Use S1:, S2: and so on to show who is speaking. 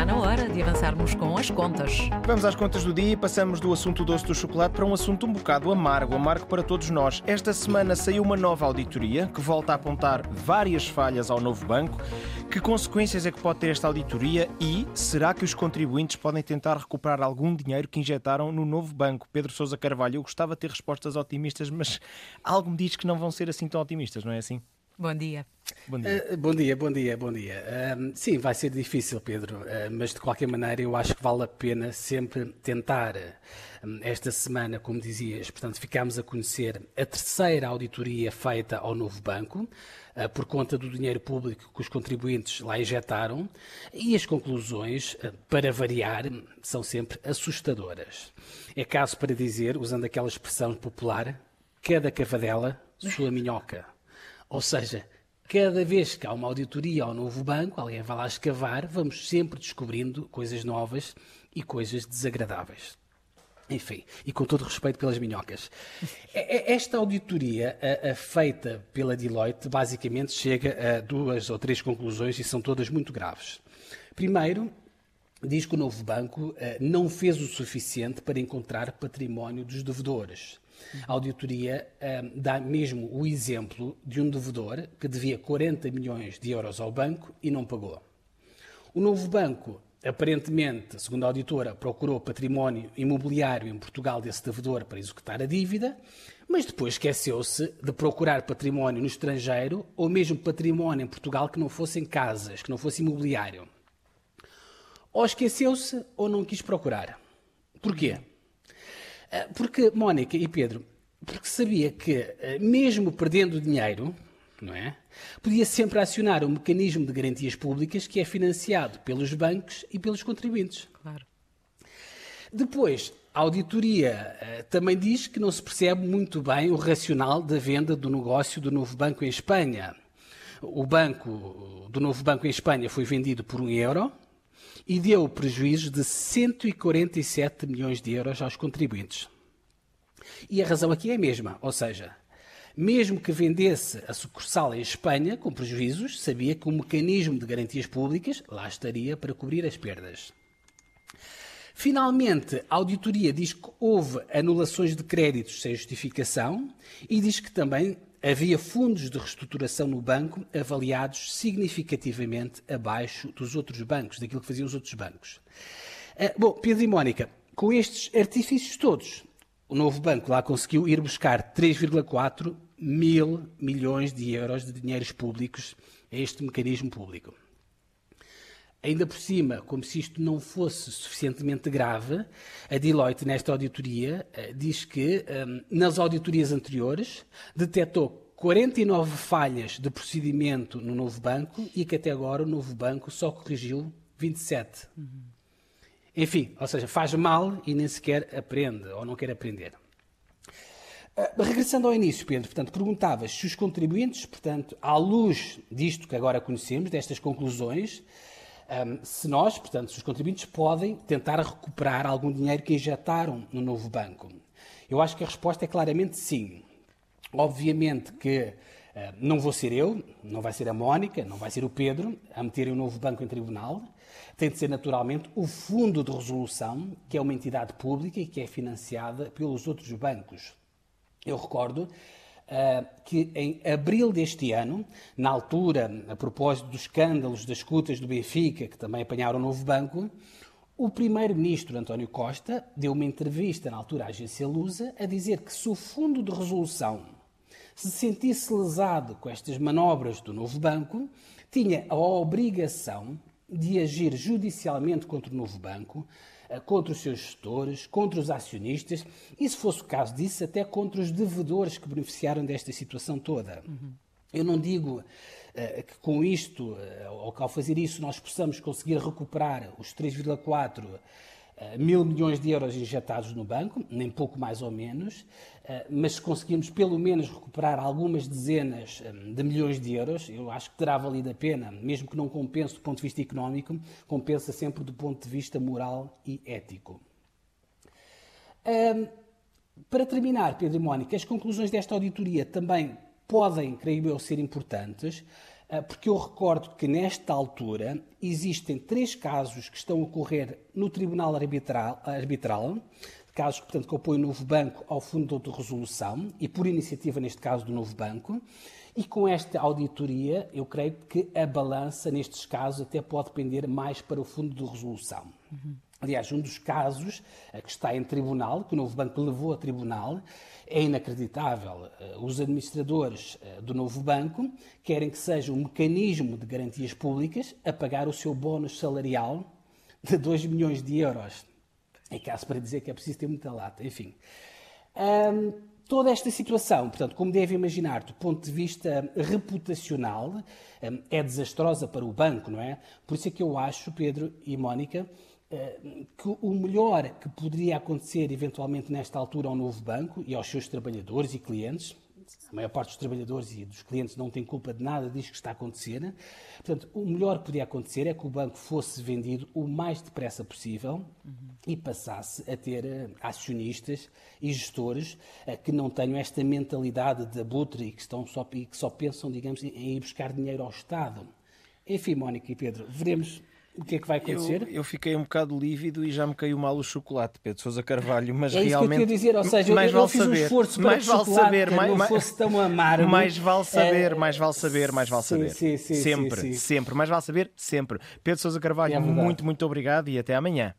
S1: Está na hora de avançarmos com as contas.
S2: Vamos às contas do dia e passamos do assunto doce do chocolate para um assunto um bocado amargo, amargo para todos nós. Esta semana saiu uma nova auditoria que volta a apontar várias falhas ao novo banco. Que consequências é que pode ter esta auditoria e será que os contribuintes podem tentar recuperar algum dinheiro que injetaram no novo banco? Pedro Sousa Carvalho, eu gostava de ter respostas otimistas, mas algo me diz que não vão ser assim tão otimistas, não é assim?
S1: Bom dia.
S3: Bom dia. Uh, bom dia, bom dia, bom dia. Uh, sim, vai ser difícil, Pedro, uh, mas de qualquer maneira eu acho que vale a pena sempre tentar. esta semana, como dizias, portanto, ficámos a conhecer a terceira auditoria feita ao novo banco, por conta do dinheiro público que os contribuintes lá injetaram, e as conclusões, para variar, são sempre assustadoras. É caso para dizer, usando aquela expressão popular, cada cavadela sua minhoca. Ou seja, cada vez que há uma auditoria ao novo banco, alguém vai lá escavar, vamos sempre descobrindo coisas novas e coisas desagradáveis. Enfim, e com todo respeito pelas minhocas. Esta auditoria a, a, feita pela Deloitte basicamente chega a duas ou três conclusões e são todas muito graves. Primeiro, diz que o novo banco eh, não fez o suficiente para encontrar património dos devedores. A auditoria um, dá mesmo o exemplo de um devedor que devia 40 milhões de euros ao banco e não pagou. O novo banco, aparentemente, segundo a auditora, procurou património imobiliário em Portugal desse devedor para executar a dívida, mas depois esqueceu-se de procurar património no estrangeiro ou mesmo património em Portugal que não fossem casas, que não fosse imobiliário. Ou esqueceu-se ou não quis procurar. Porquê? Ah, porque, Mónica e Pedro, porque sabia que, ah, mesmo perdendo dinheiro, não é? Podia sempre acionar um mecanismo de garantias públicas que é financiado pelos bancos e pelos contribuintes.
S1: Claro.
S3: Depois, a auditoria uh, também diz que não se percebe muito bem o racional da venda do negócio do novo banco em Espanha. O banco do novo banco em Espanha foi vendido por um euro, e deu prejuízos de 147 milhões de euros aos contribuintes. E a razão aqui é a mesma, ou seja, mesmo que vendesse a sucursal em Espanha com prejuízos, sabia que o mecanismo de garantias públicas lá estaria para cobrir as perdas. Finalmente, a auditoria diz que houve anulações de créditos sem justificação e diz que também havia fundos de reestruturação no banco avaliados significativamente abaixo dos outros bancos, daquilo que faziam os outros bancos. Ah, bom, Pedro e Mónica, com estes artifícios todos, o novo banco lá conseguiu ir buscar 3,4 mil milhões de euros de dinheiros públicos a este mecanismo público. Ainda por cima, como se isto não fosse suficientemente grave, a Deloitte, nesta auditoria, eh, diz que ehm, nas auditorias anteriores detectou 49 falhas de procedimento no novo banco e que até agora o novo banco só corrigiu 27. Uhum. Enfim, ou seja, faz mal e nem sequer aprende ou não quer aprender. Uh, regressando ao início, Pedro, portanto, perguntavas se os contribuintes, portanto, à luz disto que agora conhecemos, destas conclusões, se nós, portanto, se os contribuintes podem tentar recuperar algum dinheiro que injetaram no novo banco. Eu acho que a resposta é claramente sim. Obviamente que não vou ser eu, não vai ser a Mónica, não vai ser o Pedro a meterem o novo banco em tribunal. Tem de ser naturalmente o Fundo de Resolução, que é uma entidade pública e que é financiada pelos outros bancos. Eu recordo que em abril deste ano, na altura, a propósito dos escândalos das escutas do Benfica, que também apanharam o novo banco, o primeiro-ministro António Costa deu uma entrevista na altura à agência Lusa a dizer que se o fundo de resolução se sentisse lesado com estas manobras do novo banco, tinha a obrigação de agir judicialmente contra o novo banco, eh, contra os seus gestores, contra os acionistas e, se fosse o caso disso, até contra os devedores que beneficiaram desta situação toda. Uhum. Eu não digo uh, que com isto, uh, ou que ao fazer isso, nós possamos conseguir recuperar os 3,4 eh, mil milhões de euros injetados no banco, nem pouco mais ou menos, eh, mas se conseguirmos pelo menos recuperar algumas dezenas eh, de milhões de euros, eu acho que terá valido a pena, mesmo que não compense do ponto de vista económico, compensa sempre do ponto de vista moral e ético. Para terminar, Pedro e Mónica, as conclusões desta auditoria também podem, creio eu, ser importantes, porque eu recordo que nesta altura existem três casos que estão a ocorrer no Tribunal Arbitral, arbitral casos portanto, que opõem o Novo Banco ao Fundo de Resolução e por iniciativa, neste caso, do Novo Banco. E com esta auditoria, eu creio que a balança, nestes casos, até pode pender mais para o Fundo de Resolução. Uhum. Aliás, um dos casos que está em tribunal, que o Novo Banco levou a tribunal, é inacreditável. Eh, os administradores eh, do Novo Banco querem que seja um mecanismo de garantias públicas a pagar o seu bónus salarial de 2 milhões de euros. É caso para dizer que é preciso ter muita lata. Enfim. Toda esta situação, portanto, como deve imaginar, do ponto de vista reputacional, é desastrosa para o banco, não é? Por isso é que eu acho, Pedro e Mónica, eh, que o melhor que poderia acontecer eventualmente nesta altura ao novo banco e aos seus trabalhadores e clientes, a maior parte dos trabalhadores e dos clientes não tem culpa de nada disto que está a acontecer. Portanto, o melhor que podia acontecer é que o banco fosse vendido o mais depressa possível uhum. e passasse a ter eh, acionistas e gestores eh, que não tenham esta mentalidade de abutre e que, estão só, e que só pensam, digamos, em ir buscar dinheiro ao Estado. Enfim, Mónica e Pedro, veremos o que é que vai acontecer?
S2: Eu, eu, fiquei um bocado lívido e já me caiu mal o chocolate, Pedro Sousa Carvalho, mas
S3: é
S2: realmente.
S3: Que eu dizer, ou seja, mais eu, vale fiz saber. um esforço para mais que vale saber, mais, não fosse tão amargo.
S2: Mais vale saber, é... mais vale saber, mais vale saber. Sim, sim, sim, sempre, sempre. Mais vale saber, sempre. Pedro Sousa Carvalho, é muito, muito obrigado e até amanhã.